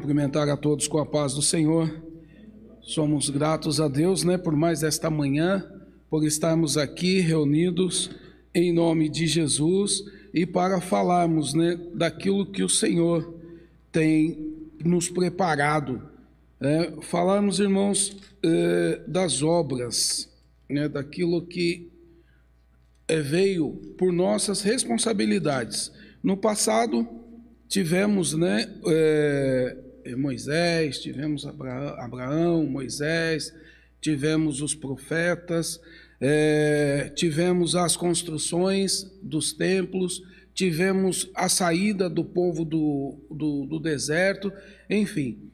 cumprimentar a todos com a paz do Senhor. Somos gratos a Deus, né, por mais esta manhã, por estarmos aqui reunidos em nome de Jesus e para falarmos, né, daquilo que o Senhor tem nos preparado. É, falarmos, irmãos, é, das obras, né, daquilo que é, veio por nossas responsabilidades. No passado, tivemos né, é, Moisés, tivemos Abraão, Moisés, tivemos os profetas, é, tivemos as construções dos templos, tivemos a saída do povo do, do, do deserto, enfim.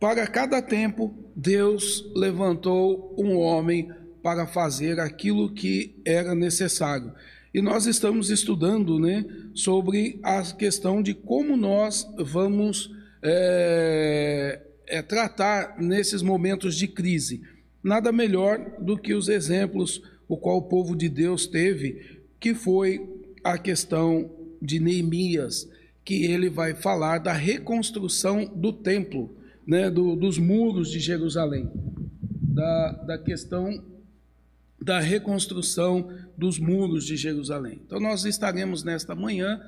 Para cada tempo, Deus levantou um homem para fazer aquilo que era necessário. E nós estamos estudando né, sobre a questão de como nós vamos é, é, tratar nesses momentos de crise. Nada melhor do que os exemplos o qual o povo de Deus teve, que foi a questão de Neemias, que ele vai falar da reconstrução do templo, né, do, dos muros de Jerusalém, da, da questão da reconstrução dos muros de Jerusalém. Então, nós estaremos nesta manhã,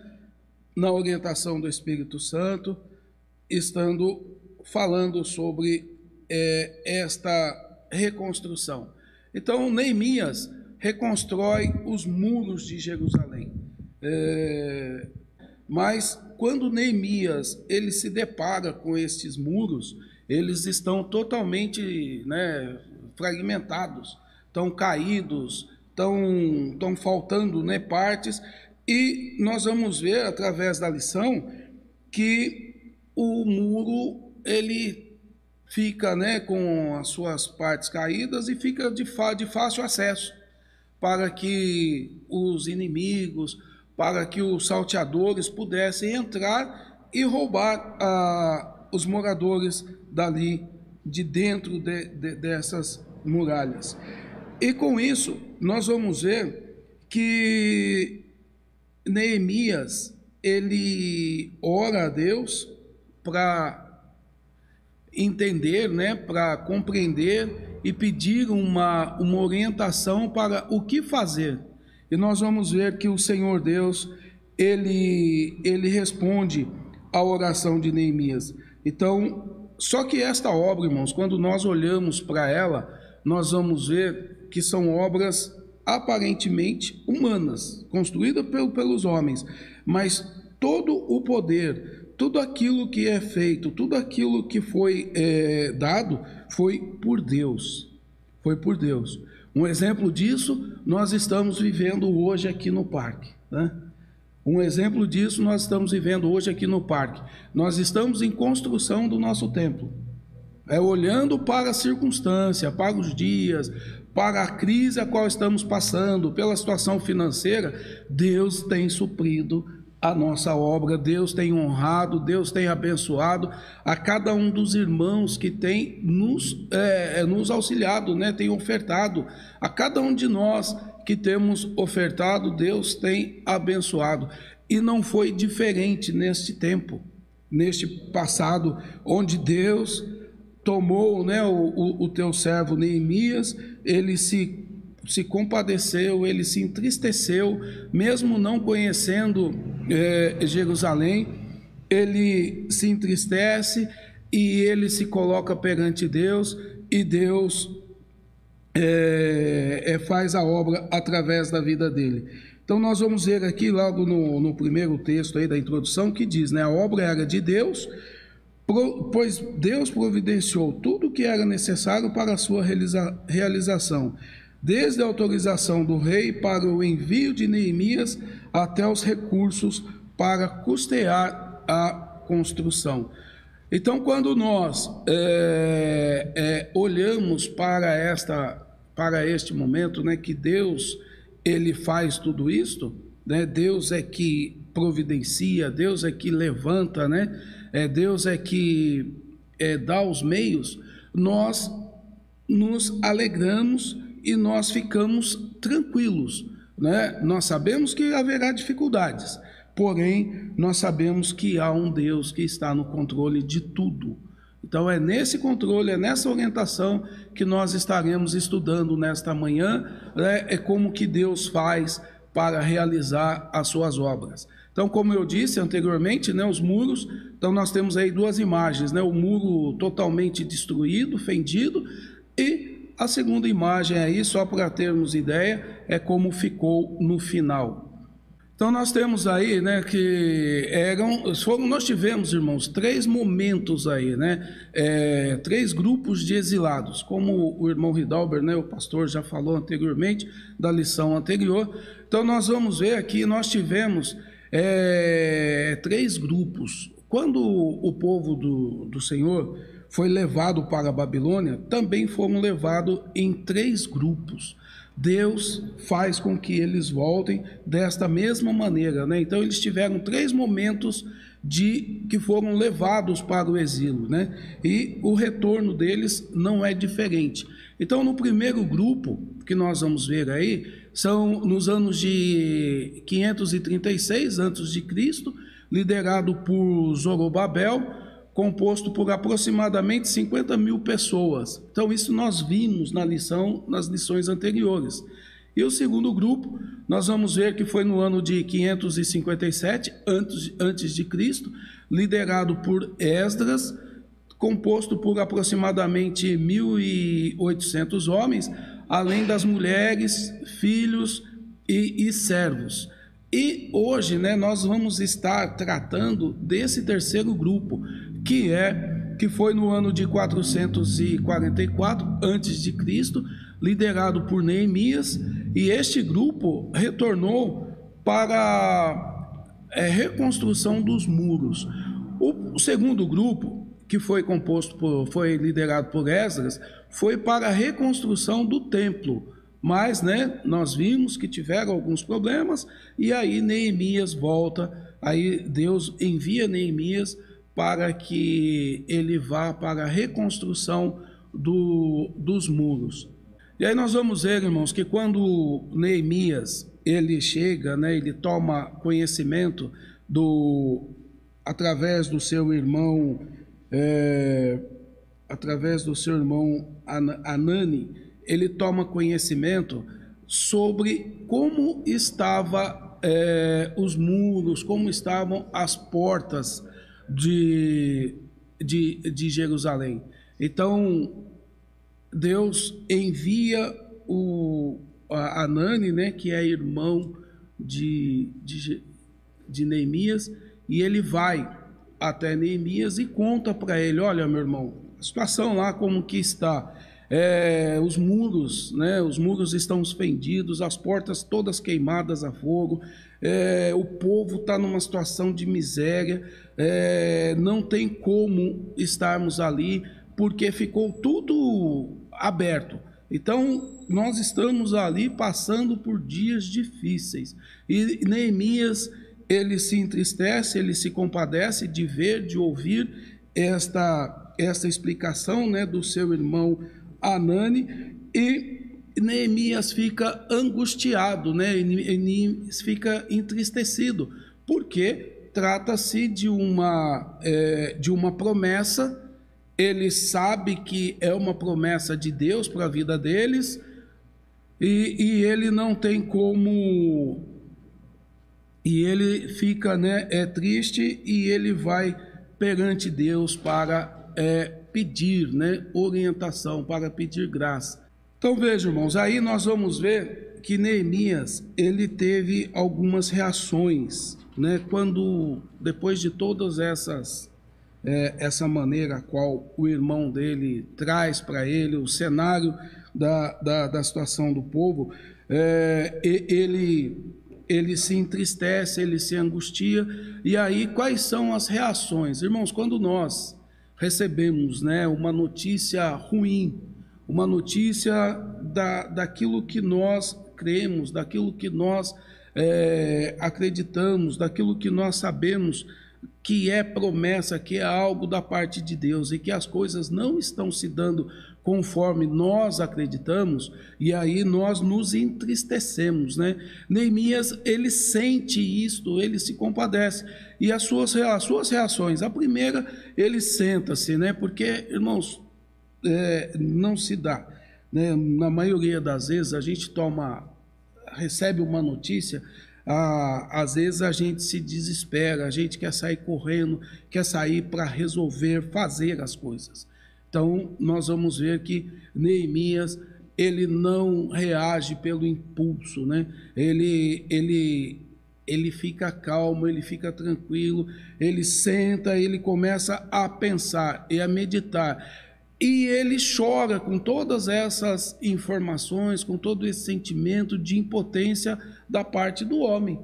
na orientação do Espírito Santo, estando falando sobre é, esta reconstrução. Então, Neemias reconstrói os muros de Jerusalém. É, mas quando Neemias ele se depara com estes muros, eles estão totalmente né, fragmentados estão caídos, estão, estão faltando né, partes, e nós vamos ver através da lição que o muro ele fica né, com as suas partes caídas e fica de, de fácil acesso para que os inimigos, para que os salteadores pudessem entrar e roubar ah, os moradores dali de dentro de, de, dessas muralhas. E com isso, nós vamos ver que Neemias, ele ora a Deus para entender, né, para compreender e pedir uma, uma orientação para o que fazer. E nós vamos ver que o Senhor Deus, ele, ele responde à oração de Neemias. Então, só que esta obra, irmãos, quando nós olhamos para ela, nós vamos ver que são obras aparentemente humanas, construídas pelos homens, mas todo o poder, tudo aquilo que é feito, tudo aquilo que foi é, dado, foi por Deus. Foi por Deus. Um exemplo disso nós estamos vivendo hoje aqui no parque. Né? Um exemplo disso nós estamos vivendo hoje aqui no parque. Nós estamos em construção do nosso templo. É olhando para a circunstância, para os dias, para a crise a qual estamos passando, pela situação financeira, Deus tem suprido a nossa obra, Deus tem honrado, Deus tem abençoado a cada um dos irmãos que tem nos, é, é, nos auxiliado, né? tem ofertado, a cada um de nós que temos ofertado, Deus tem abençoado. E não foi diferente neste tempo, neste passado, onde Deus tomou né, o, o, o teu servo Neemias, ele se, se compadeceu, ele se entristeceu, mesmo não conhecendo é, Jerusalém, ele se entristece e ele se coloca perante Deus e Deus é, é, faz a obra através da vida dele. Então nós vamos ver aqui logo no, no primeiro texto aí da introdução que diz, né, a obra era de Deus pois Deus providenciou tudo o que era necessário para a sua realização, desde a autorização do rei para o envio de Neemias até os recursos para custear a construção. Então, quando nós é, é, olhamos para esta, para este momento, né, que Deus ele faz tudo isto, né, Deus é que providencia, Deus é que levanta, né? é, Deus é que é, dá os meios, nós nos alegramos e nós ficamos tranquilos. Né? Nós sabemos que haverá dificuldades, porém nós sabemos que há um Deus que está no controle de tudo. Então é nesse controle, é nessa orientação que nós estaremos estudando nesta manhã, né, é como que Deus faz para realizar as suas obras. Então, como eu disse anteriormente, né, os muros, então nós temos aí duas imagens, né, o muro totalmente destruído, fendido, e a segunda imagem aí, só para termos ideia, é como ficou no final. Então nós temos aí, né, que eram, foram, nós tivemos, irmãos, três momentos aí, né, é, três grupos de exilados, como o irmão Ridalber, né, o pastor já falou anteriormente da lição anterior. Então nós vamos ver aqui, nós tivemos é, três grupos. Quando o povo do, do Senhor foi levado para a Babilônia, também foram levados em três grupos. Deus faz com que eles voltem desta mesma maneira, né? Então eles tiveram três momentos de que foram levados para o exílio, né? E o retorno deles não é diferente. Então no primeiro grupo que nós vamos ver aí são nos anos de 536 antes de Cristo, liderado por Zorobabel, composto por aproximadamente 50 mil pessoas. Então, isso nós vimos na lição, nas lições anteriores. E o segundo grupo, nós vamos ver que foi no ano de 557 antes, antes de Cristo, liderado por Esdras, composto por aproximadamente 1.800 homens, além das mulheres, filhos e, e servos. E hoje, né, nós vamos estar tratando desse terceiro grupo, que é que foi no ano de 444 antes de Cristo, liderado por Neemias, e este grupo retornou para a é, reconstrução dos muros. O, segundo grupo, que foi composto por, foi liderado por Esdras, foi para a reconstrução do templo. Mas, né, nós vimos que tiveram alguns problemas e aí Neemias volta, aí Deus envia Neemias para que ele vá para a reconstrução do, dos muros. E aí nós vamos ver, irmãos, que quando Neemias ele chega, né, ele toma conhecimento do através do seu irmão, é, através do seu irmão Anani, ele toma conhecimento sobre como estava é, os muros, como estavam as portas de, de, de Jerusalém. Então, Deus envia o Anani, né, que é irmão de, de, de Neemias, e ele vai até Neemias e conta para ele, olha meu irmão, a situação lá como que está, é, os muros, né, os muros estão fendidos, as portas todas queimadas a fogo, é, o povo está numa situação de miséria, é, não tem como estarmos ali, porque ficou tudo aberto. Então, nós estamos ali passando por dias difíceis. E Neemias, ele se entristece, ele se compadece de ver, de ouvir esta, esta explicação né, do seu irmão Anani, e Neemias fica angustiado, né? Neemias fica entristecido, porque trata-se de uma, é, de uma promessa, ele sabe que é uma promessa de Deus para a vida deles, e, e, ele não tem como. E ele fica né, é triste e ele vai perante Deus para é, pedir né, orientação, para pedir graça. Então veja, irmãos, aí nós vamos ver que Neemias ele teve algumas reações, né? Quando depois de todas essas é, essa maneira a qual o irmão dele traz para ele o cenário da, da, da situação do povo, é, ele ele se entristece, ele se angustia. E aí quais são as reações, irmãos? Quando nós recebemos, né, uma notícia ruim uma notícia da, daquilo que nós cremos, daquilo que nós é, acreditamos, daquilo que nós sabemos que é promessa, que é algo da parte de Deus e que as coisas não estão se dando conforme nós acreditamos, e aí nós nos entristecemos, né? Neemias, ele sente isto, ele se compadece, e as suas, as suas reações, a primeira, ele senta-se, né? Porque, irmãos, é, não se dá, né? Na maioria das vezes a gente toma, recebe uma notícia, ah, às vezes a gente se desespera, a gente quer sair correndo, quer sair para resolver, fazer as coisas. Então, nós vamos ver que Neemias, ele não reage pelo impulso, né? Ele, ele, ele fica calmo, ele fica tranquilo, ele senta, ele começa a pensar e a meditar. E ele chora com todas essas informações, com todo esse sentimento de impotência da parte do homem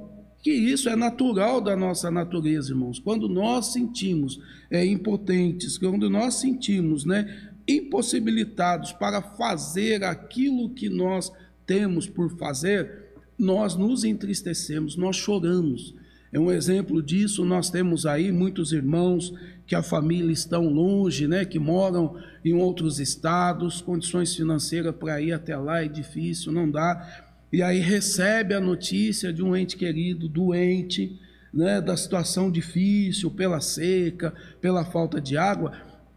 que isso é natural da nossa natureza, irmãos. Quando nós sentimos é, impotentes, quando nós sentimos né, impossibilitados para fazer aquilo que nós temos por fazer, nós nos entristecemos, nós choramos. É um exemplo disso, nós temos aí muitos irmãos que a família estão longe, né, que moram em outros estados, condições financeiras para ir até lá é difícil, não dá e aí recebe a notícia de um ente querido doente, né, da situação difícil, pela seca, pela falta de água,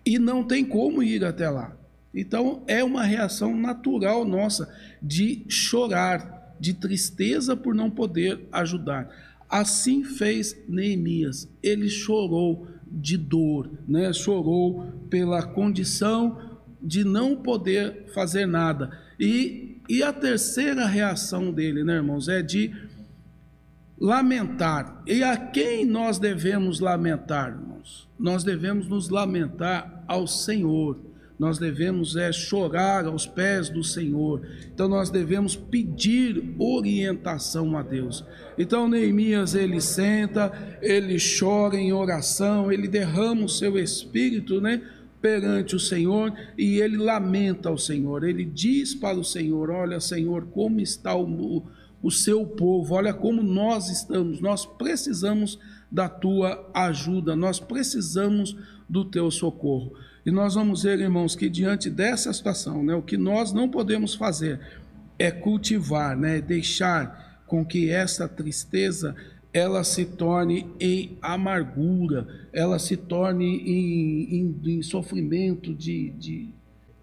e não tem como ir até lá. Então é uma reação natural nossa de chorar, de tristeza por não poder ajudar. Assim fez Neemias. Ele chorou de dor, né? chorou pela condição de não poder fazer nada. E e a terceira reação dele, né, irmãos, é de lamentar. E a quem nós devemos lamentar, irmãos? Nós devemos nos lamentar ao Senhor. Nós devemos é chorar aos pés do Senhor. Então nós devemos pedir orientação a Deus. Então Neemias ele senta, ele chora em oração, ele derrama o seu espírito, né? perante o Senhor e ele lamenta ao Senhor. Ele diz para o Senhor: Olha, Senhor, como está o, o seu povo, olha como nós estamos, nós precisamos da tua ajuda, nós precisamos do teu socorro. E nós vamos ver, irmãos, que diante dessa situação, né, o que nós não podemos fazer é cultivar, né, deixar com que essa tristeza ela se torne em amargura, ela se torne em, em, em sofrimento de, de,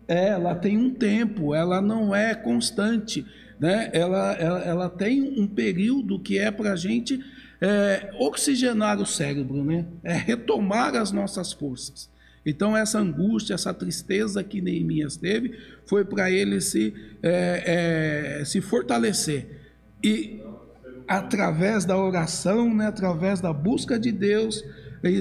é, ela tem um tempo, ela não é constante, né? ela, ela, ela tem um período que é para a gente é, oxigenar o cérebro, né? é retomar as nossas forças. Então, essa angústia, essa tristeza que Neemias teve, foi para ele se, é, é, se fortalecer. E através da oração, né, através da busca de Deus,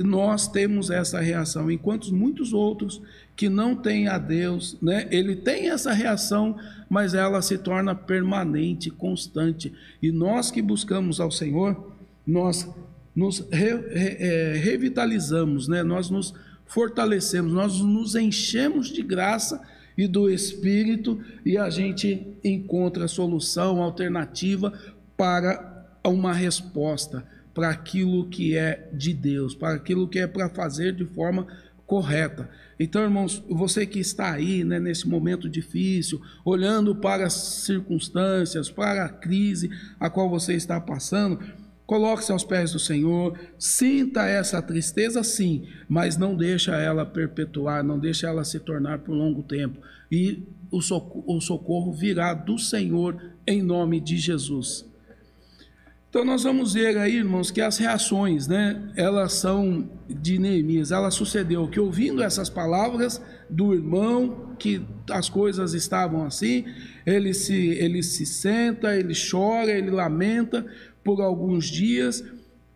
nós temos essa reação, enquanto muitos outros que não têm a Deus, né, ele tem essa reação, mas ela se torna permanente, constante. E nós que buscamos ao Senhor, nós nos re, re, é, revitalizamos, né, nós nos fortalecemos, nós nos enchemos de graça e do Espírito e a gente encontra solução, alternativa para a uma resposta para aquilo que é de Deus, para aquilo que é para fazer de forma correta. Então, irmãos, você que está aí né, nesse momento difícil, olhando para as circunstâncias, para a crise a qual você está passando, coloque-se aos pés do Senhor, sinta essa tristeza sim, mas não deixa ela perpetuar, não deixa ela se tornar por longo tempo. E o socorro, o socorro virá do Senhor em nome de Jesus. Então nós vamos ver aí, irmãos, que as reações, né, elas são de Neemias. Ela sucedeu que ouvindo essas palavras do irmão, que as coisas estavam assim, ele se, ele se senta, ele chora, ele lamenta por alguns dias.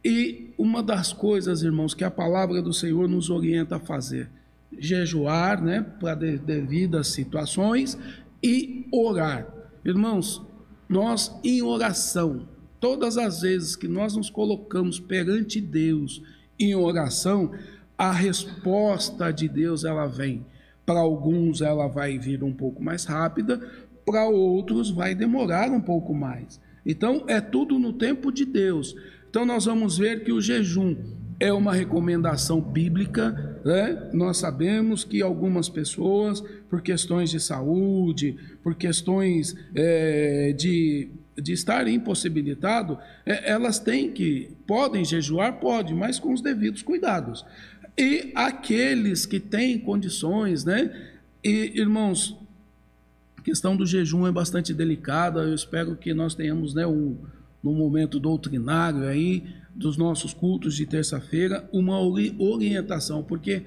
E uma das coisas, irmãos, que a palavra do Senhor nos orienta a fazer, jejuar, né, para devidas situações e orar. Irmãos, nós em oração, Todas as vezes que nós nos colocamos perante Deus em oração, a resposta de Deus ela vem. Para alguns ela vai vir um pouco mais rápida, para outros vai demorar um pouco mais. Então é tudo no tempo de Deus. Então nós vamos ver que o jejum é uma recomendação bíblica, né? Nós sabemos que algumas pessoas, por questões de saúde, por questões é, de, de estar impossibilitado, é, elas têm que, podem jejuar, pode, mas com os devidos cuidados. E aqueles que têm condições, né? E, irmãos, a questão do jejum é bastante delicada, eu espero que nós tenhamos, né, um, no momento doutrinário aí, dos nossos cultos de terça-feira, uma orientação, porque,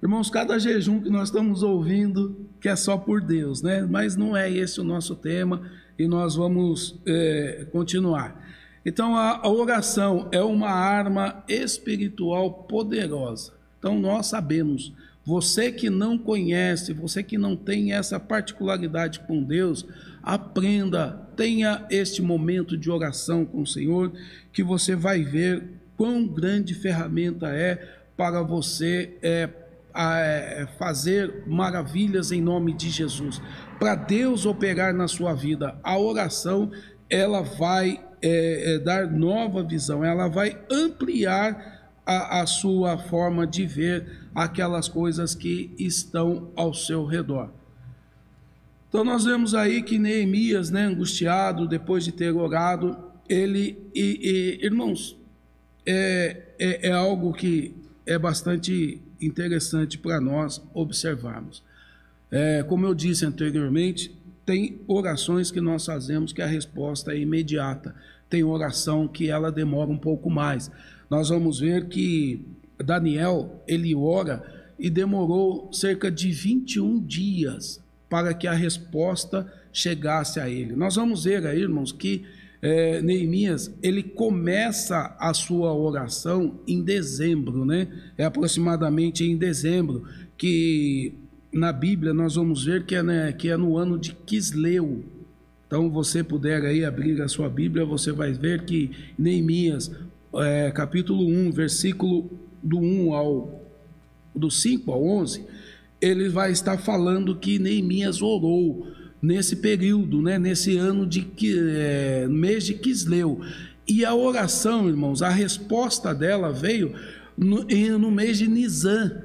irmãos, cada jejum que nós estamos ouvindo, que é só por Deus, né? Mas não é esse o nosso tema e nós vamos é, continuar. Então, a, a oração é uma arma espiritual poderosa. Então, nós sabemos você que não conhece, você que não tem essa particularidade com Deus, aprenda, tenha este momento de oração com o Senhor, que você vai ver quão grande ferramenta é para você é, é, fazer maravilhas em nome de Jesus. Para Deus operar na sua vida, a oração ela vai é, é dar nova visão, ela vai ampliar a, a sua forma de ver aquelas coisas que estão ao seu redor. Então nós vemos aí que Neemias, né, angustiado depois de ter orado, ele e, e irmãos, é, é, é, algo que é bastante interessante para nós observarmos. É, como eu disse anteriormente, tem orações que nós fazemos que a resposta é imediata. Tem oração que ela demora um pouco mais nós vamos ver que Daniel, ele ora e demorou cerca de 21 dias para que a resposta chegasse a ele. Nós vamos ver aí, irmãos, que é, Neemias, ele começa a sua oração em dezembro, né? É aproximadamente em dezembro, que na Bíblia nós vamos ver que é, né, que é no ano de Quisleu. Então, você puder aí abrir a sua Bíblia, você vai ver que Neemias é, capítulo 1, versículo do 1 ao do 5 ao 11, ele vai estar falando que Neemias orou nesse período, né, nesse ano de é, mês de Quisleu. E a oração, irmãos, a resposta dela veio no, no mês de Nisan,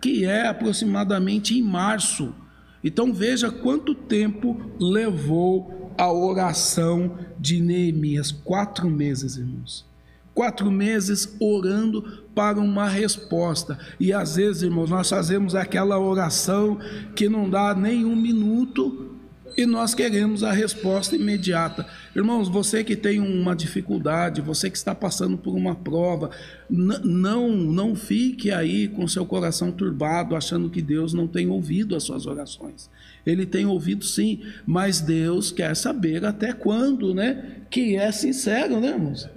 que é aproximadamente em março. Então veja quanto tempo levou a oração de Neemias, quatro meses, irmãos quatro meses orando para uma resposta. E às vezes, irmãos, nós fazemos aquela oração que não dá nem um minuto e nós queremos a resposta imediata. Irmãos, você que tem uma dificuldade, você que está passando por uma prova, não não fique aí com seu coração turbado, achando que Deus não tem ouvido as suas orações. Ele tem ouvido sim, mas Deus quer saber até quando, né? Que é sincero, né, irmãos?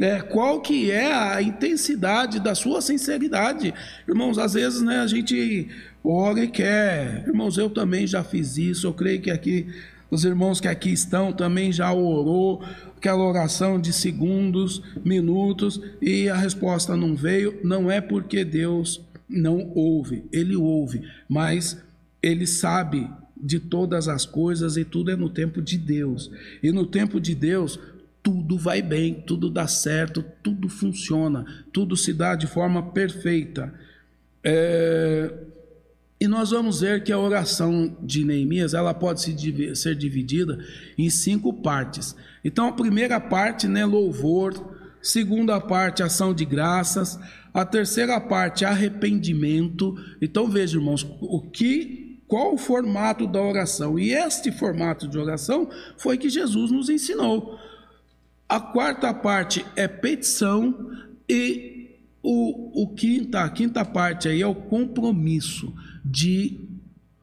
É, qual que é a intensidade da sua sinceridade. Irmãos, às vezes né, a gente ora e quer. Irmãos, eu também já fiz isso. Eu creio que aqui, os irmãos que aqui estão também já orou aquela oração de segundos, minutos, e a resposta não veio. Não é porque Deus não ouve, Ele ouve, mas Ele sabe de todas as coisas e tudo é no tempo de Deus. E no tempo de Deus, tudo vai bem, tudo dá certo, tudo funciona, tudo se dá de forma perfeita. É... E nós vamos ver que a oração de Neemias ela pode ser dividida em cinco partes. Então, a primeira parte, né, louvor. Segunda parte, ação de graças. A terceira parte, arrependimento. Então, veja, irmãos, o que, qual o formato da oração? E este formato de oração foi que Jesus nos ensinou. A quarta parte é petição e o, o quinta, a quinta parte aí é o compromisso de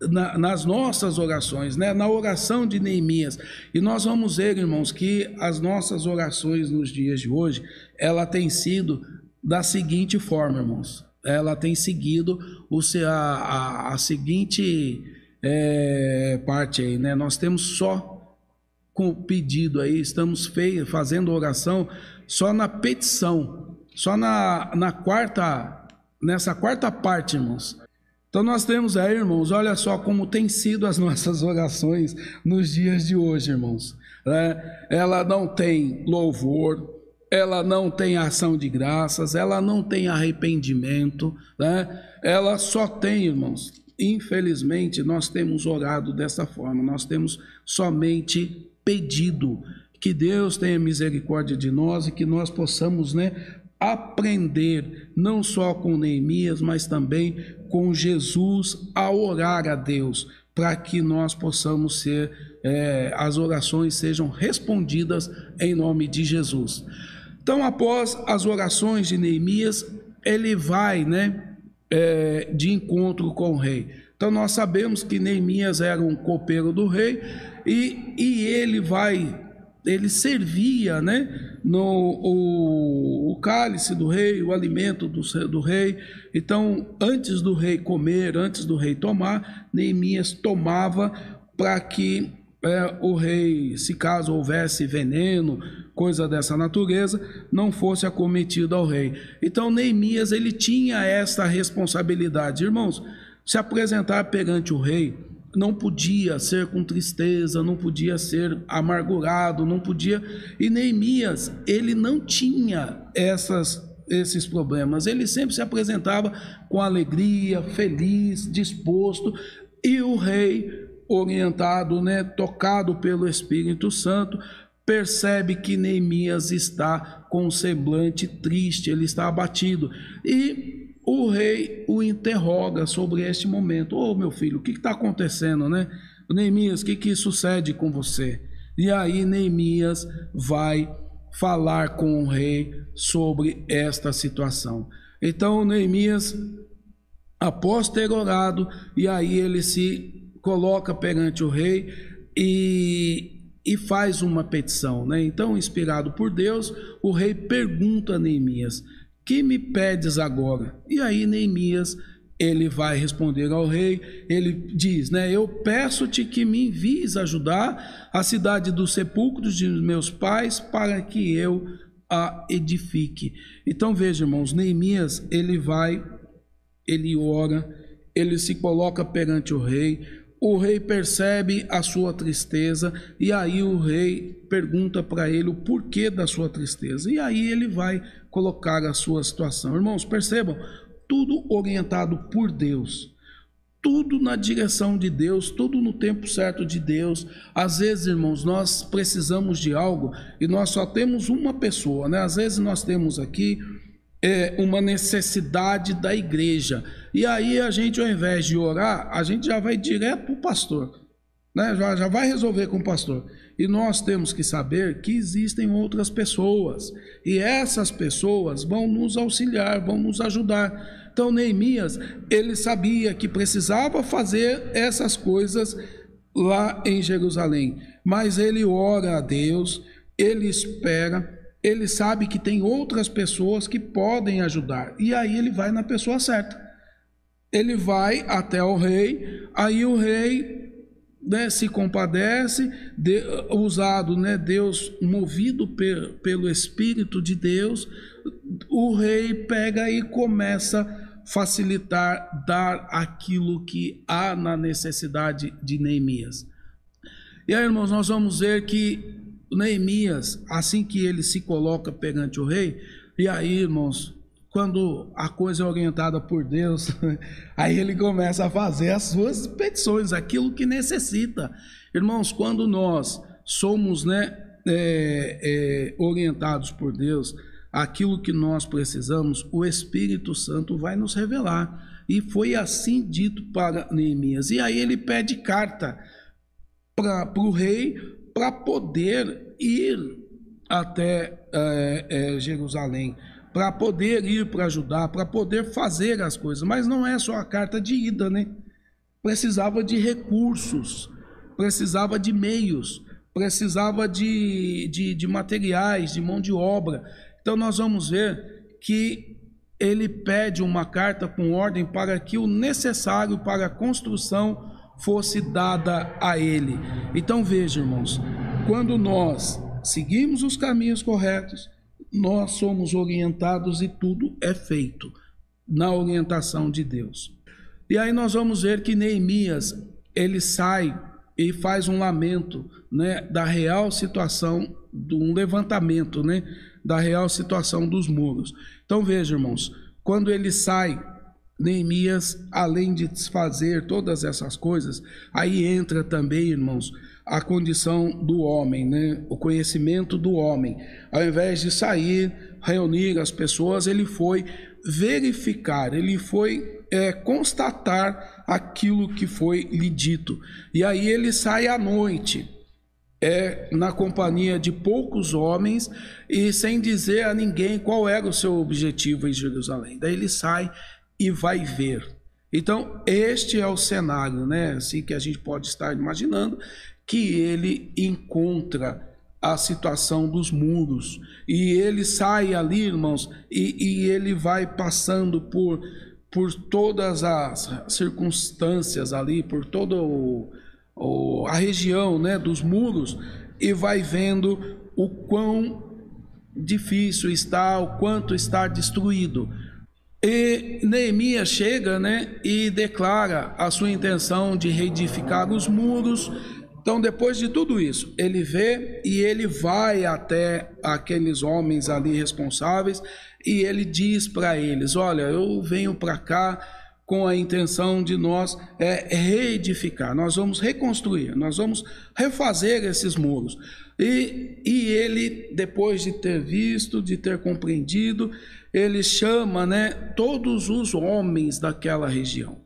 na, nas nossas orações, né? na oração de Neemias. E nós vamos ver, irmãos, que as nossas orações nos dias de hoje, ela tem sido da seguinte forma, irmãos. Ela tem seguido o, a, a, a seguinte é, parte aí, né? Nós temos só com o pedido aí, estamos fazendo oração só na petição, só na, na quarta, nessa quarta parte, irmãos. Então nós temos aí, irmãos, olha só como tem sido as nossas orações nos dias de hoje, irmãos. É, ela não tem louvor, ela não tem ação de graças, ela não tem arrependimento, né? Ela só tem, irmãos, infelizmente, nós temos orado dessa forma, nós temos somente pedido que Deus tenha misericórdia de nós e que nós possamos, né, aprender não só com Neemias, mas também com Jesus a orar a Deus, para que nós possamos ser, é, as orações sejam respondidas em nome de Jesus. Então, após as orações de Neemias, ele vai, né, é, de encontro com o rei. Então, nós sabemos que Neemias era um copeiro do rei e, e ele vai ele servia né, no o, o, cálice do rei, o alimento do, do rei. Então, antes do rei comer, antes do rei tomar, Neemias tomava para que é, o rei, se caso houvesse veneno, coisa dessa natureza, não fosse acometido ao rei. Então, Neemias ele tinha essa responsabilidade. Irmãos, se apresentar perante o rei não podia ser com tristeza, não podia ser amargurado, não podia. E Neemias, ele não tinha essas esses problemas. Ele sempre se apresentava com alegria, feliz, disposto, e o rei, orientado, né, tocado pelo Espírito Santo, percebe que Neemias está com um semblante triste, ele está abatido. E o rei o interroga sobre este momento. Ô oh, meu filho, o que está acontecendo, né? Neemias, o que, que sucede com você? E aí Neemias vai falar com o rei sobre esta situação. Então Neemias, após ter orado, e aí ele se coloca perante o rei e, e faz uma petição. Né? Então, inspirado por Deus, o rei pergunta a Neemias: que me pedes agora? E aí Neemias, ele vai responder ao rei, ele diz, né, eu peço-te que me envies ajudar a cidade dos sepulcros de meus pais para que eu a edifique. Então veja, irmãos, Neemias, ele vai, ele ora, ele se coloca perante o rei, o rei percebe a sua tristeza e aí o rei pergunta para ele o porquê da sua tristeza. E aí ele vai colocar a sua situação. Irmãos, percebam, tudo orientado por Deus. Tudo na direção de Deus, tudo no tempo certo de Deus. Às vezes, irmãos, nós precisamos de algo e nós só temos uma pessoa, né? Às vezes nós temos aqui é, uma necessidade da igreja. E aí a gente, ao invés de orar, a gente já vai direto para o pastor. Né? Já, já vai resolver com o pastor. E nós temos que saber que existem outras pessoas. E essas pessoas vão nos auxiliar, vão nos ajudar. Então, Neemias, ele sabia que precisava fazer essas coisas lá em Jerusalém. Mas ele ora a Deus, ele espera, ele sabe que tem outras pessoas que podem ajudar. E aí ele vai na pessoa certa. Ele vai até o rei, aí o rei né, se compadece, de, usado, né, Deus movido per, pelo Espírito de Deus, o rei pega e começa a facilitar, dar aquilo que há na necessidade de Neemias. E aí, irmãos, nós vamos ver que Neemias, assim que ele se coloca perante o rei, e aí, irmãos, quando a coisa é orientada por Deus, aí ele começa a fazer as suas petições, aquilo que necessita. Irmãos, quando nós somos né, é, é, orientados por Deus, aquilo que nós precisamos, o Espírito Santo vai nos revelar. E foi assim dito para Neemias. E aí ele pede carta para o rei para poder ir até é, é Jerusalém para poder ir para ajudar, para poder fazer as coisas. Mas não é só a carta de ida, né? Precisava de recursos, precisava de meios, precisava de, de, de materiais, de mão de obra. Então nós vamos ver que ele pede uma carta com ordem para que o necessário para a construção fosse dada a ele. Então veja, irmãos, quando nós seguimos os caminhos corretos, nós somos orientados e tudo é feito na orientação de Deus. E aí nós vamos ver que Neemias, ele sai e faz um lamento, né, da real situação de um levantamento, né, da real situação dos muros. Então veja, irmãos, quando ele sai, Neemias, além de desfazer todas essas coisas, aí entra também, irmãos, a condição do homem, né? o conhecimento do homem. Ao invés de sair, reunir as pessoas, ele foi verificar, ele foi é, constatar aquilo que foi lhe dito. E aí ele sai à noite, é, na companhia de poucos homens e sem dizer a ninguém qual era o seu objetivo em Jerusalém. Daí ele sai e vai ver. Então, este é o cenário, né? Assim que a gente pode estar imaginando que ele encontra a situação dos muros e ele sai ali, irmãos, e, e ele vai passando por por todas as circunstâncias ali, por toda a região né, dos muros, e vai vendo o quão difícil está, o quanto está destruído. E Neemias chega né, e declara a sua intenção de reedificar os muros. Então, depois de tudo isso, ele vê e ele vai até aqueles homens ali responsáveis e ele diz para eles: Olha, eu venho para cá com a intenção de nós é, reedificar, nós vamos reconstruir, nós vamos refazer esses muros. E, e ele, depois de ter visto, de ter compreendido, ele chama né, todos os homens daquela região.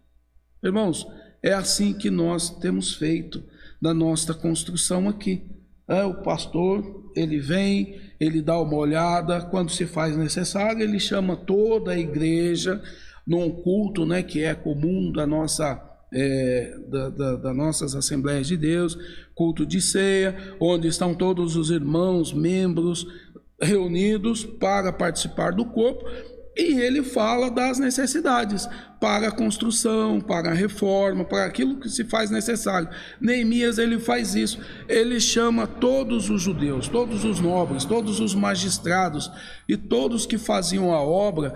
Irmãos, é assim que nós temos feito da nossa construção aqui. É, o pastor, ele vem, ele dá uma olhada, quando se faz necessário, ele chama toda a igreja num culto né, que é comum da nossa, é, da, da, das nossas Assembleias de Deus, culto de ceia, onde estão todos os irmãos, membros reunidos para participar do corpo, e ele fala das necessidades para a construção, para a reforma, para aquilo que se faz necessário. Neemias ele faz isso. Ele chama todos os judeus, todos os nobres, todos os magistrados e todos que faziam a obra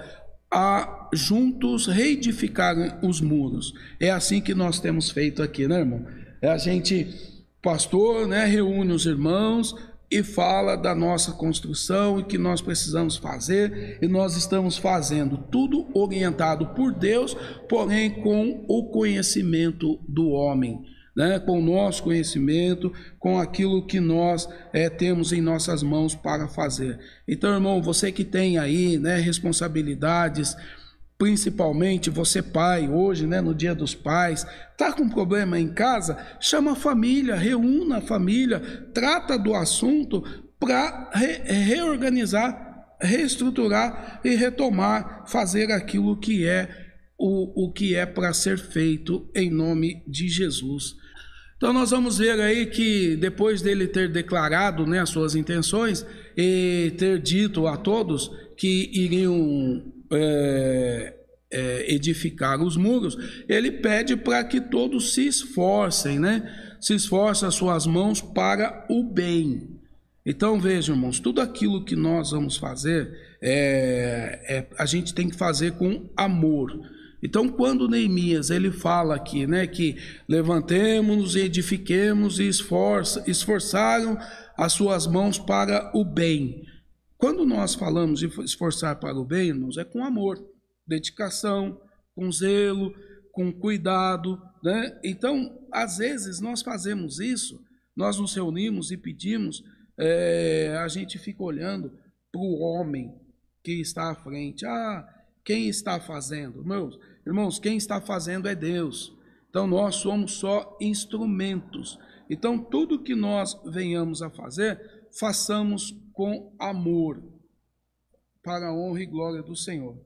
a juntos reedificarem os muros. É assim que nós temos feito aqui, né, irmão? É a gente pastor, né, reúne os irmãos, e fala da nossa construção e que nós precisamos fazer, e nós estamos fazendo tudo orientado por Deus, porém com o conhecimento do homem. Né, com o nosso conhecimento, com aquilo que nós é, temos em nossas mãos para fazer. Então, irmão, você que tem aí né, responsabilidades, principalmente você pai, hoje, né, no dia dos pais, tá com problema em casa, chama a família, reúna a família, trata do assunto para re reorganizar, reestruturar e retomar, fazer aquilo que é o, o que é para ser feito em nome de Jesus. Então nós vamos ver aí que depois dele ter declarado né, as suas intenções e ter dito a todos que iriam é, é, edificar os muros, ele pede para que todos se esforcem, né? Se esforcem as suas mãos para o bem. Então vejam, irmãos, tudo aquilo que nós vamos fazer, é, é, a gente tem que fazer com amor. Então, quando Neemias ele fala aqui, né, que levantemos-nos, edifiquemos e esforça, esforçaram as suas mãos para o bem. Quando nós falamos de esforçar para o bem, irmãos, é com amor, dedicação, com zelo, com cuidado, né? Então, às vezes nós fazemos isso, nós nos reunimos e pedimos, é, a gente fica olhando para o homem que está à frente. Ah, quem está fazendo? Meus irmãos, quem está fazendo é Deus. Então nós somos só instrumentos. Então tudo que nós venhamos a fazer, façamos com amor, para a honra e glória do Senhor.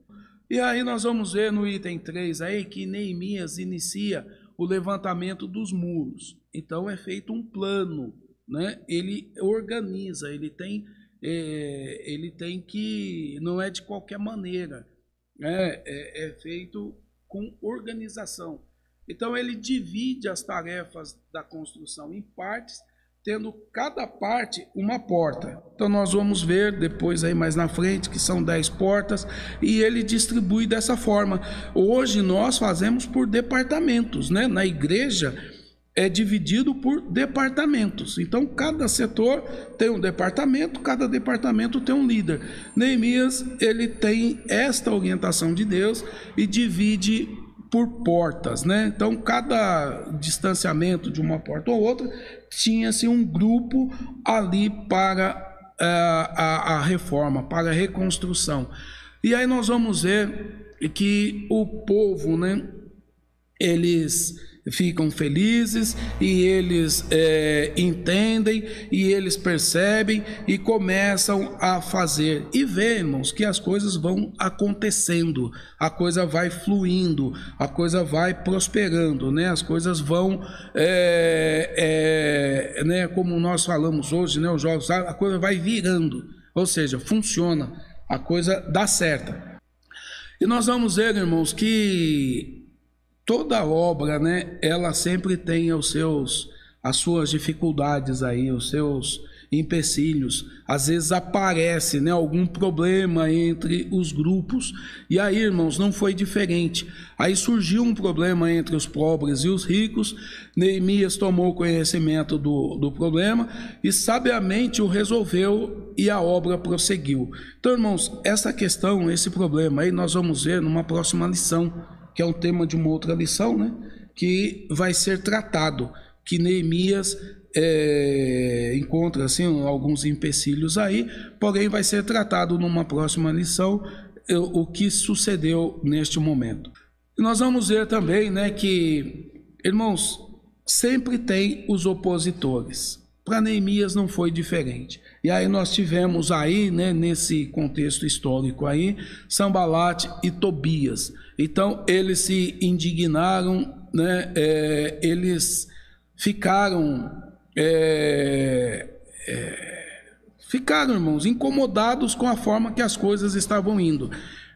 E aí nós vamos ver no item 3 aí que Neemias inicia o levantamento dos muros. Então é feito um plano, né? Ele organiza, ele tem, é, ele tem que não é de qualquer maneira, né? é, é feito com organização. Então ele divide as tarefas da construção em partes tendo cada parte uma porta. Então nós vamos ver depois aí mais na frente que são dez portas e ele distribui dessa forma. Hoje nós fazemos por departamentos, né? Na igreja é dividido por departamentos. Então, cada setor tem um departamento, cada departamento tem um líder. Neemias, ele tem esta orientação de Deus e divide por portas, né? Então, cada distanciamento de uma porta ou outra tinha-se um grupo ali para uh, a, a reforma, para a reconstrução. E aí nós vamos ver que o povo, né? Eles ficam felizes e eles é, entendem e eles percebem e começam a fazer. E vemos que as coisas vão acontecendo, a coisa vai fluindo, a coisa vai prosperando, né? as coisas vão, é, é, né? como nós falamos hoje, né? os jogos, a coisa vai virando, ou seja, funciona, a coisa dá certo. E nós vamos ver, irmãos, que toda obra, né, ela sempre tem os seus as suas dificuldades aí, os seus empecilhos. Às vezes aparece, né, algum problema entre os grupos. E aí, irmãos, não foi diferente. Aí surgiu um problema entre os pobres e os ricos. Neemias tomou conhecimento do, do problema e sabiamente o resolveu e a obra prosseguiu. Então, irmãos, essa questão, esse problema aí nós vamos ver numa próxima lição que é um tema de uma outra lição, né? que vai ser tratado, que Neemias é, encontra assim, alguns empecilhos aí, porém vai ser tratado numa próxima lição é, o que sucedeu neste momento. Nós vamos ver também né, que, irmãos, sempre tem os opositores. Para Neemias não foi diferente. E aí nós tivemos aí, né, nesse contexto histórico aí, Sambalate e Tobias. Então eles se indignaram, né, é, eles ficaram, é, é, ficaram, irmãos, incomodados com a forma que as coisas estavam indo.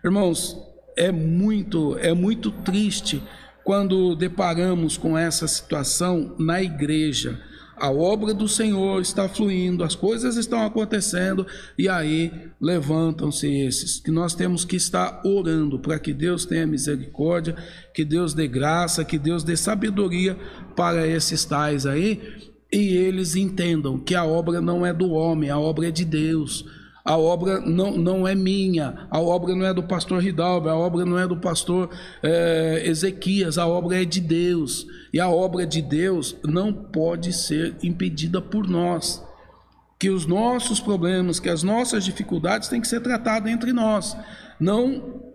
Irmãos, é muito, é muito triste quando deparamos com essa situação na igreja a obra do Senhor está fluindo, as coisas estão acontecendo, e aí levantam-se esses, que nós temos que estar orando para que Deus tenha misericórdia, que Deus dê graça, que Deus dê sabedoria para esses tais aí, e eles entendam que a obra não é do homem, a obra é de Deus. A obra não, não é minha, a obra não é do pastor Ridalgo, a obra não é do pastor é, Ezequias, a obra é de Deus. E a obra de Deus não pode ser impedida por nós. Que os nossos problemas, que as nossas dificuldades têm que ser tratadas entre nós, não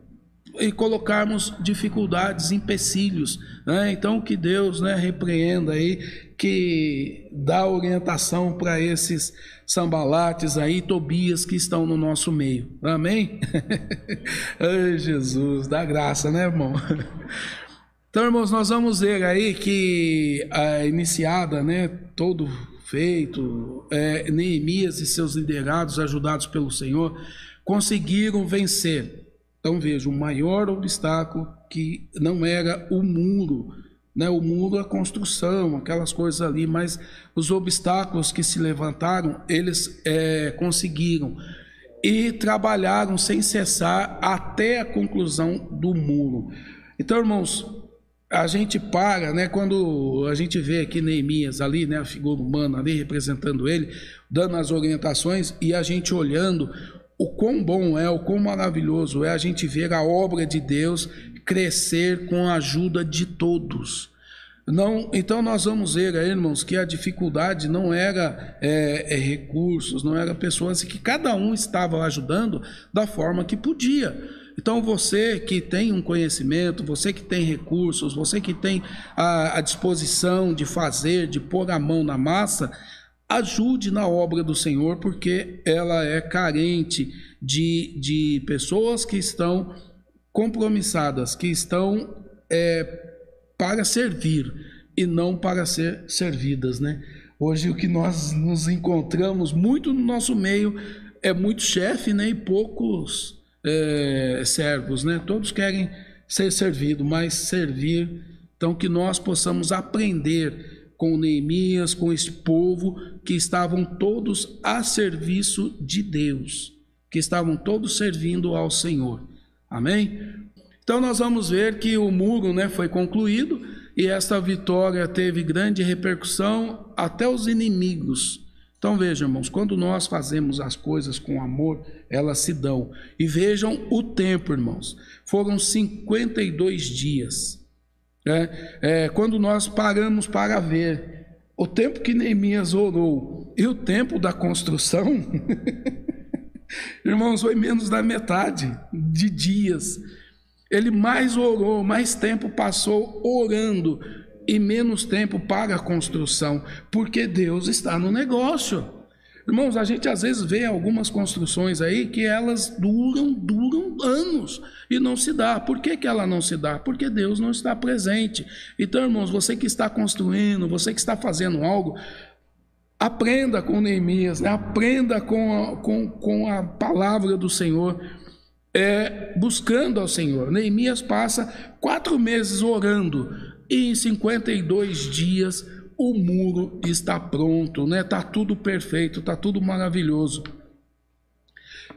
e colocarmos dificuldades, empecilhos. Né? Então, que Deus né, repreenda aí, que dá orientação para esses sambalates aí, Tobias que estão no nosso meio. Amém? Ai, Jesus, dá graça, né, irmão? Então, irmãos, nós vamos ver aí que a iniciada, né, todo feito, é, Neemias e seus liderados, ajudados pelo Senhor, conseguiram vencer então veja, o maior obstáculo que não era o muro, né? o muro a construção, aquelas coisas ali, mas os obstáculos que se levantaram, eles é, conseguiram e trabalharam sem cessar até a conclusão do muro. Então, irmãos, a gente para, né, quando a gente vê aqui Neemias ali, né, a figura humana ali representando ele, dando as orientações e a gente olhando o quão bom é, o quão maravilhoso é a gente ver a obra de Deus crescer com a ajuda de todos. Não, então nós vamos ver, irmãos, que a dificuldade não era é, é, recursos, não era pessoas, que cada um estava ajudando da forma que podia. Então você que tem um conhecimento, você que tem recursos, você que tem a, a disposição de fazer, de pôr a mão na massa, ajude na obra do Senhor, porque ela é carente de, de pessoas que estão compromissadas, que estão é, para servir e não para ser servidas, né? Hoje o que nós nos encontramos muito no nosso meio é muito chefe, né? E poucos é, servos, né? Todos querem ser servidos, mas servir. Então que nós possamos aprender com Neemias, com esse povo que estavam todos a serviço de Deus, que estavam todos servindo ao Senhor. Amém? Então nós vamos ver que o muro, né, foi concluído e esta vitória teve grande repercussão até os inimigos. Então vejam, irmãos, quando nós fazemos as coisas com amor, elas se dão. E vejam o tempo, irmãos. Foram 52 dias. É, é, quando nós paramos para ver o tempo que Neemias orou e o tempo da construção, irmãos, foi menos da metade de dias. Ele mais orou, mais tempo passou orando e menos tempo para a construção, porque Deus está no negócio. Irmãos, a gente às vezes vê algumas construções aí que elas duram, duram anos e não se dá. Por que, que ela não se dá? Porque Deus não está presente. Então, irmãos, você que está construindo, você que está fazendo algo, aprenda com Neemias, né? aprenda com a, com, com a palavra do Senhor é, buscando ao Senhor. Neemias passa quatro meses orando e em 52 dias o muro está pronto, né? Tá tudo perfeito, tá tudo maravilhoso.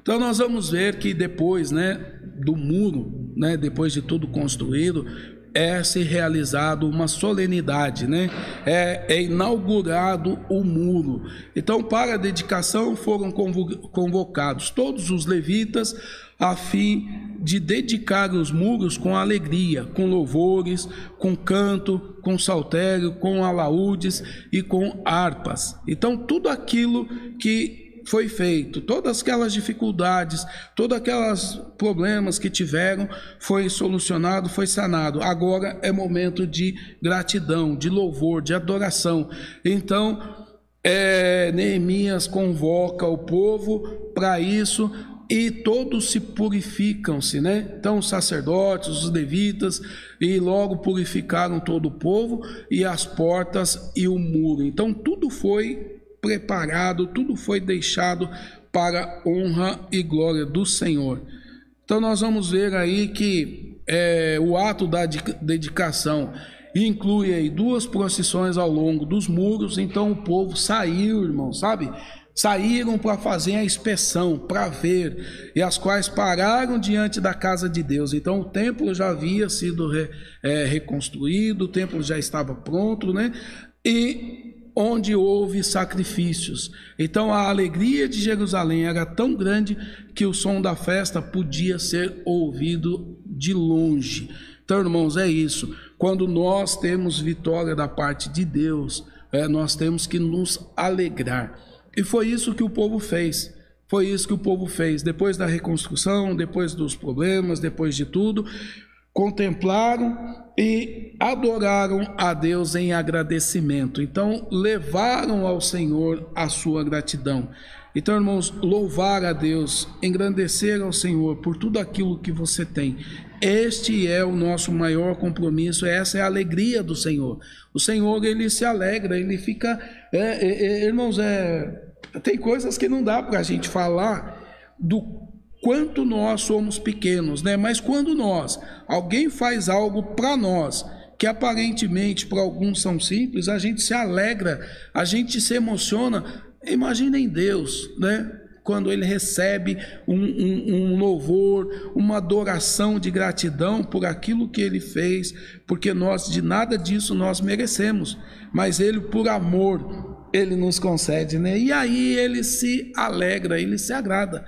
Então nós vamos ver que depois, né, do muro, né, depois de tudo construído, é se realizado uma solenidade, né? É, é, inaugurado o muro. Então, para a dedicação foram convocados todos os levitas a fim de dedicar os muros com alegria, com louvores, com canto, com saltério, com alaúdes e com harpas. Então, tudo aquilo que foi feito, todas aquelas dificuldades, todos aqueles problemas que tiveram, foi solucionado, foi sanado. Agora é momento de gratidão, de louvor, de adoração. Então, é, Neemias convoca o povo para isso e todos se purificam-se, né? Então os sacerdotes, os levitas, e logo purificaram todo o povo e as portas e o muro. Então tudo foi preparado, tudo foi deixado para honra e glória do Senhor. Então nós vamos ver aí que é, o ato da dedicação inclui aí duas procissões ao longo dos muros, então o povo saiu, irmão, sabe? Saíram para fazer a inspeção, para ver, e as quais pararam diante da casa de Deus. Então o templo já havia sido re, é, reconstruído, o templo já estava pronto, né? E onde houve sacrifícios. Então a alegria de Jerusalém era tão grande que o som da festa podia ser ouvido de longe. Então, irmãos, é isso. Quando nós temos vitória da parte de Deus, é, nós temos que nos alegrar. E foi isso que o povo fez. Foi isso que o povo fez. Depois da reconstrução, depois dos problemas, depois de tudo, contemplaram e adoraram a Deus em agradecimento. Então, levaram ao Senhor a sua gratidão. Então, irmãos, louvar a Deus, engrandecer ao Senhor por tudo aquilo que você tem. Este é o nosso maior compromisso, essa é a alegria do Senhor. O Senhor, ele se alegra, ele fica. É, é, é, irmãos, é, tem coisas que não dá para a gente falar do quanto nós somos pequenos, né? Mas quando nós, alguém faz algo para nós, que aparentemente para alguns são simples, a gente se alegra, a gente se emociona. Imaginem Deus, né? Quando ele recebe um, um, um, louvor, uma adoração de gratidão por aquilo que ele fez, porque nós de nada disso nós merecemos, mas ele por amor ele nos concede, né? E aí ele se alegra, ele se agrada.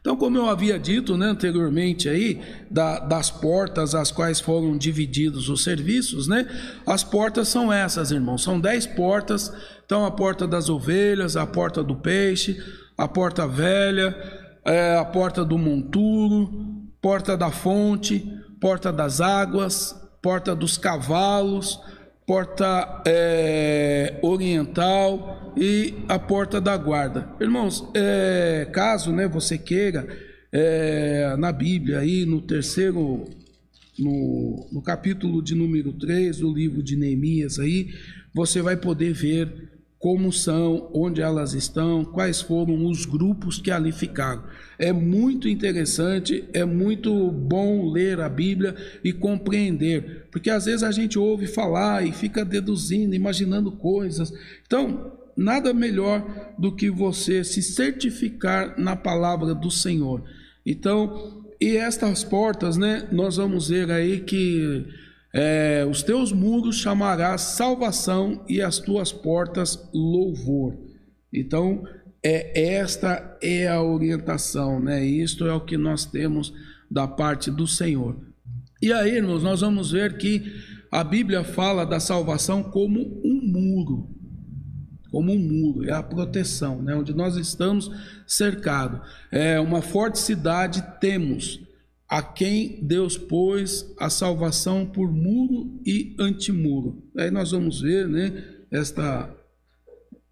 Então, como eu havia dito né, anteriormente aí, da, das portas às quais foram divididos os serviços, né? As portas são essas, irmãos, são dez portas. Então, a porta das ovelhas, a porta do peixe, a porta velha, é, a porta do monturo, porta da fonte, porta das águas, porta dos cavalos, porta é, oriental e a porta da guarda. Irmãos, é, caso né, você queira, é, na Bíblia, aí no terceiro, no, no capítulo de número 3 do livro de Neemias, aí, você vai poder ver como são, onde elas estão, quais foram os grupos que ali ficaram. É muito interessante, é muito bom ler a Bíblia e compreender, porque às vezes a gente ouve falar e fica deduzindo, imaginando coisas. Então, nada melhor do que você se certificar na palavra do Senhor. Então, e estas portas, né, nós vamos ver aí que é, os teus muros chamarás salvação e as tuas portas louvor. Então, é, esta é a orientação, né? Isto é o que nós temos da parte do Senhor. E aí, irmãos, nós vamos ver que a Bíblia fala da salvação como um muro, como um muro, é a proteção, né? onde nós estamos cercados. É uma forte cidade temos, a quem Deus pôs a salvação por muro e antimuro. Aí nós vamos ver né, esta,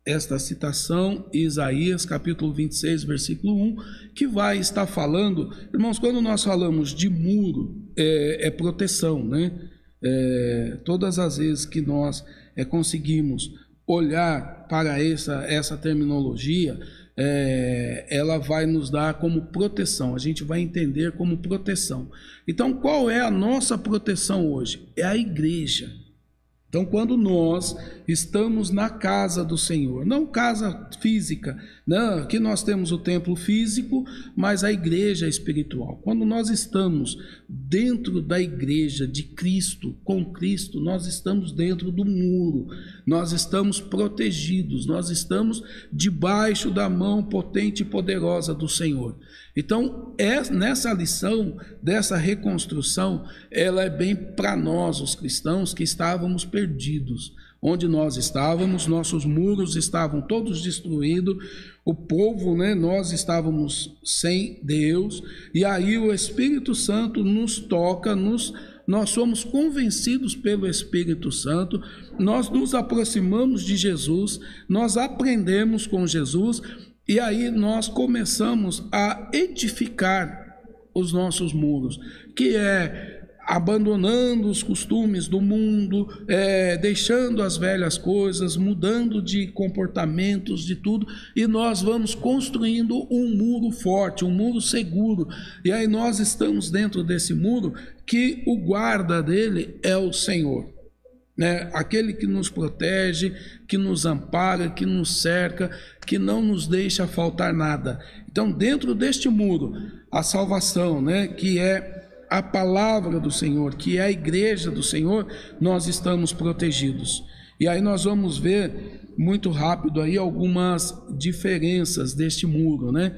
esta citação, Isaías capítulo 26, versículo 1, que vai estar falando, irmãos, quando nós falamos de muro, é, é proteção, né? É, todas as vezes que nós é, conseguimos olhar para essa, essa terminologia, é, ela vai nos dar como proteção, a gente vai entender como proteção. Então, qual é a nossa proteção hoje? É a igreja. Então, quando nós estamos na casa do Senhor, não casa física, não, aqui nós temos o templo físico, mas a igreja espiritual. Quando nós estamos dentro da igreja de Cristo, com Cristo, nós estamos dentro do muro, nós estamos protegidos, nós estamos debaixo da mão potente e poderosa do Senhor. Então, é, nessa lição dessa reconstrução, ela é bem para nós, os cristãos, que estávamos perdidos. Onde nós estávamos, nossos muros estavam todos destruídos, o povo, né, nós estávamos sem Deus, e aí o Espírito Santo nos toca, nos nós somos convencidos pelo Espírito Santo, nós nos aproximamos de Jesus, nós aprendemos com Jesus e aí nós começamos a edificar os nossos muros, que é abandonando os costumes do mundo, é, deixando as velhas coisas, mudando de comportamentos, de tudo, e nós vamos construindo um muro forte, um muro seguro. E aí nós estamos dentro desse muro que o guarda dele é o Senhor né? aquele que nos protege, que nos ampara, que nos cerca, que não nos deixa faltar nada. Então, dentro deste muro, a salvação, né? que é a palavra do Senhor, que é a igreja do Senhor, nós estamos protegidos. E aí nós vamos ver muito rápido aí algumas diferenças deste muro, né?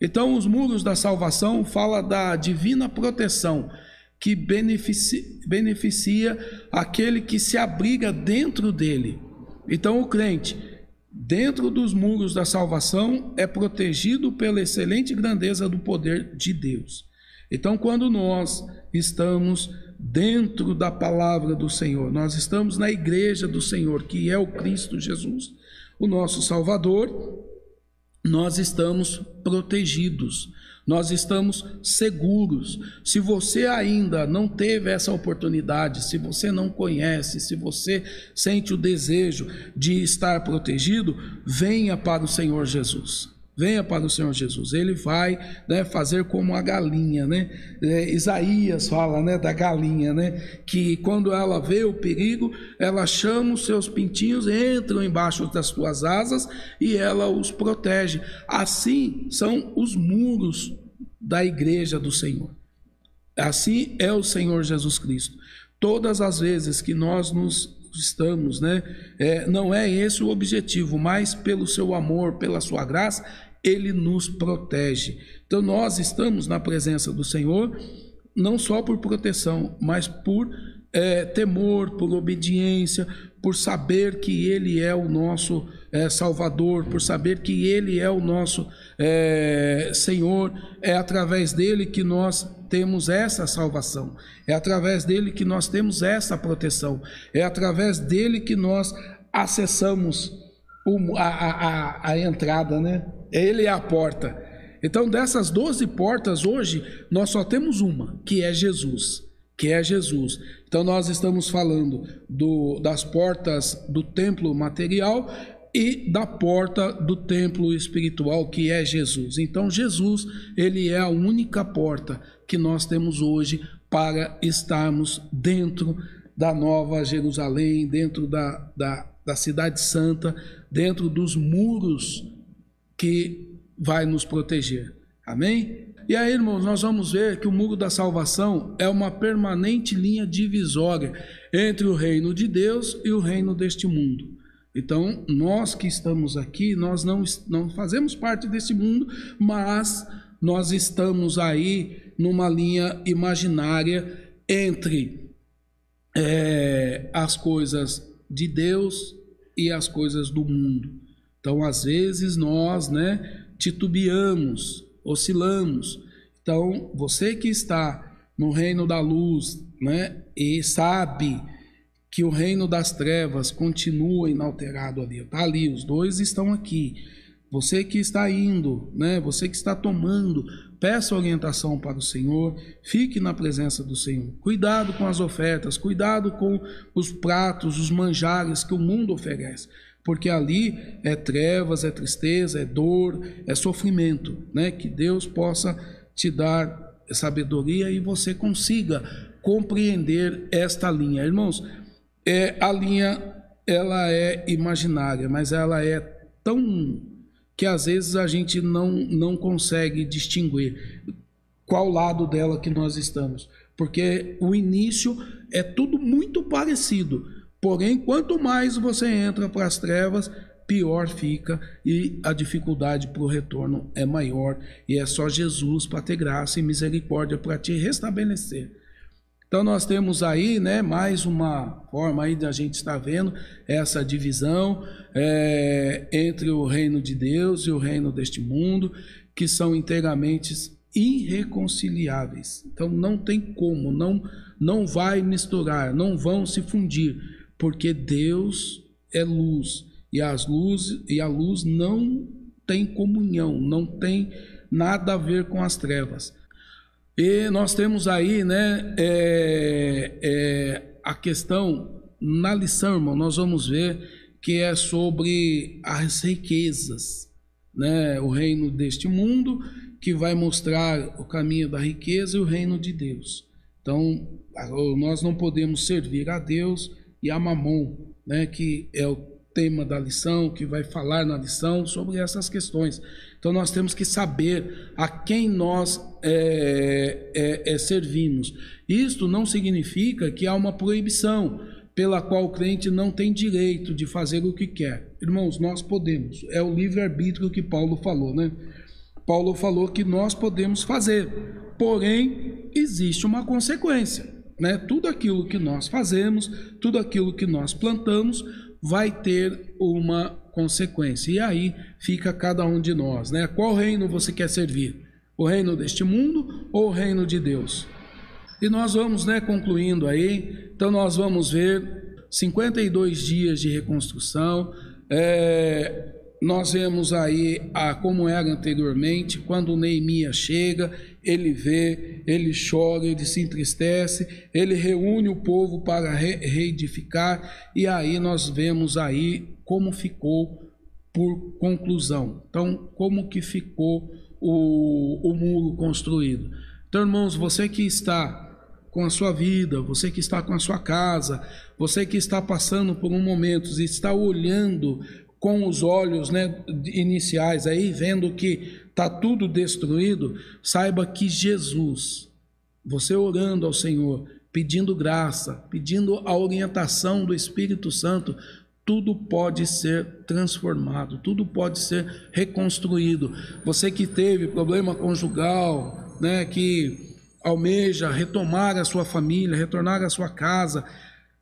Então, os muros da salvação fala da divina proteção que beneficia, beneficia aquele que se abriga dentro dele. Então, o crente, dentro dos muros da salvação, é protegido pela excelente grandeza do poder de Deus. Então, quando nós estamos dentro da palavra do Senhor, nós estamos na igreja do Senhor, que é o Cristo Jesus, o nosso Salvador, nós estamos protegidos nós estamos seguros. Se você ainda não teve essa oportunidade, se você não conhece, se você sente o desejo de estar protegido, venha para o Senhor Jesus. Venha para o Senhor Jesus. Ele vai né, fazer como a galinha, né? É, Isaías fala, né, da galinha, né? Que quando ela vê o perigo, ela chama os seus pintinhos, entram embaixo das suas asas e ela os protege. Assim são os muros da igreja do Senhor. Assim é o Senhor Jesus Cristo. Todas as vezes que nós nos estamos, né? É, não é esse o objetivo, mas pelo seu amor, pela sua graça, ele nos protege. Então nós estamos na presença do Senhor, não só por proteção, mas por é, temor, por obediência, por saber que Ele é o nosso é, Salvador, por saber que Ele é o nosso é, Senhor, é através dele que nós temos essa salvação, é através dele que nós temos essa proteção, é através dele que nós acessamos o, a, a, a entrada, né? Ele é a porta. Então, dessas 12 portas, hoje, nós só temos uma, que é Jesus. Que é Jesus. Então, nós estamos falando do, das portas do templo material e da porta do templo espiritual, que é Jesus. Então, Jesus, ele é a única porta que nós temos hoje para estarmos dentro da Nova Jerusalém, dentro da, da, da Cidade Santa, dentro dos muros que vai nos proteger. Amém? E aí, irmãos, nós vamos ver que o muro da salvação é uma permanente linha divisória entre o reino de Deus e o reino deste mundo. Então, nós que estamos aqui, nós não, não fazemos parte desse mundo, mas nós estamos aí numa linha imaginária entre é, as coisas de Deus e as coisas do mundo. Então, às vezes, nós né, titubeamos, oscilamos. Então, você que está no reino da luz né, e sabe que o reino das trevas continua inalterado ali, está ali, os dois estão aqui. Você que está indo, né? Você que está tomando, peça orientação para o Senhor, fique na presença do Senhor. Cuidado com as ofertas, cuidado com os pratos, os manjares que o mundo oferece, porque ali é trevas, é tristeza, é dor, é sofrimento, né? Que Deus possa te dar sabedoria e você consiga compreender esta linha, irmãos. É a linha ela é imaginária, mas ela é tão que às vezes a gente não, não consegue distinguir qual lado dela que nós estamos, porque o início é tudo muito parecido. Porém, quanto mais você entra para as trevas, pior fica e a dificuldade para o retorno é maior. E é só Jesus para ter graça e misericórdia para te restabelecer. Então nós temos aí, né, mais uma forma aí de a gente estar vendo essa divisão é, entre o reino de Deus e o reino deste mundo, que são inteiramente irreconciliáveis. Então não tem como, não não vai misturar, não vão se fundir, porque Deus é luz e as luzes e a luz não tem comunhão, não tem nada a ver com as trevas. E nós temos aí, né, é, é, a questão na lição, irmão, nós vamos ver que é sobre as riquezas, né, o reino deste mundo, que vai mostrar o caminho da riqueza e o reino de Deus. Então, nós não podemos servir a Deus e a Mamon, né, que é o tema da lição, que vai falar na lição sobre essas questões. Então nós temos que saber a quem nós é, é, é, servimos. Isto não significa que há uma proibição pela qual o crente não tem direito de fazer o que quer. Irmãos, nós podemos. É o livre-arbítrio que Paulo falou, né? Paulo falou que nós podemos fazer, porém existe uma consequência, né? Tudo aquilo que nós fazemos, tudo aquilo que nós plantamos, vai ter uma consequência. E aí fica cada um de nós, né? Qual reino você quer servir? O reino deste mundo ou o reino de Deus? E nós vamos, né, concluindo aí. Então nós vamos ver 52 dias de reconstrução. É, nós vemos aí a, como era anteriormente, quando Neemias chega, ele vê, ele chora, ele se entristece, ele reúne o povo para re, reedificar, e aí nós vemos aí como ficou por conclusão. Então, como que ficou o, o muro construído. Então, irmãos, você que está com a sua vida, você que está com a sua casa, você que está passando por um momento e está olhando com os olhos né, iniciais aí, vendo que está tudo destruído, saiba que Jesus, você orando ao Senhor, pedindo graça, pedindo a orientação do Espírito Santo, tudo pode ser transformado, tudo pode ser reconstruído. Você que teve problema conjugal, né, que almeja retomar a sua família, retornar à sua casa,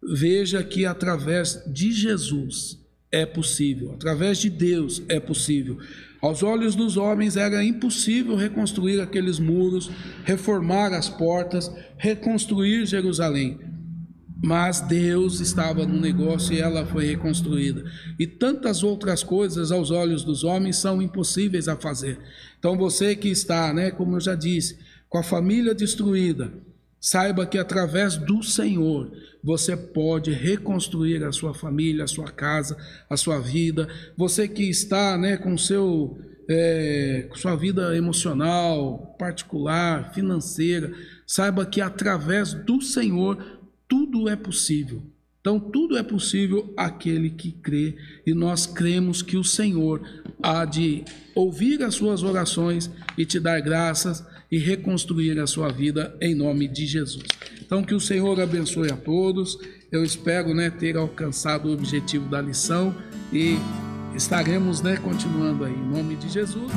veja que através de Jesus é possível, através de Deus é possível. Aos olhos dos homens era impossível reconstruir aqueles muros, reformar as portas, reconstruir Jerusalém. Mas Deus estava no negócio e ela foi reconstruída. E tantas outras coisas aos olhos dos homens são impossíveis a fazer. Então você que está, né, como eu já disse, com a família destruída, Saiba que através do Senhor você pode reconstruir a sua família, a sua casa, a sua vida. Você que está né, com seu, é, sua vida emocional, particular, financeira, saiba que através do Senhor tudo é possível. Então, tudo é possível aquele que crê, e nós cremos que o Senhor há de ouvir as suas orações e te dar graças e reconstruir a sua vida em nome de Jesus. Então que o Senhor abençoe a todos. Eu espero, né, ter alcançado o objetivo da lição e estaremos, né, continuando aí em nome de Jesus.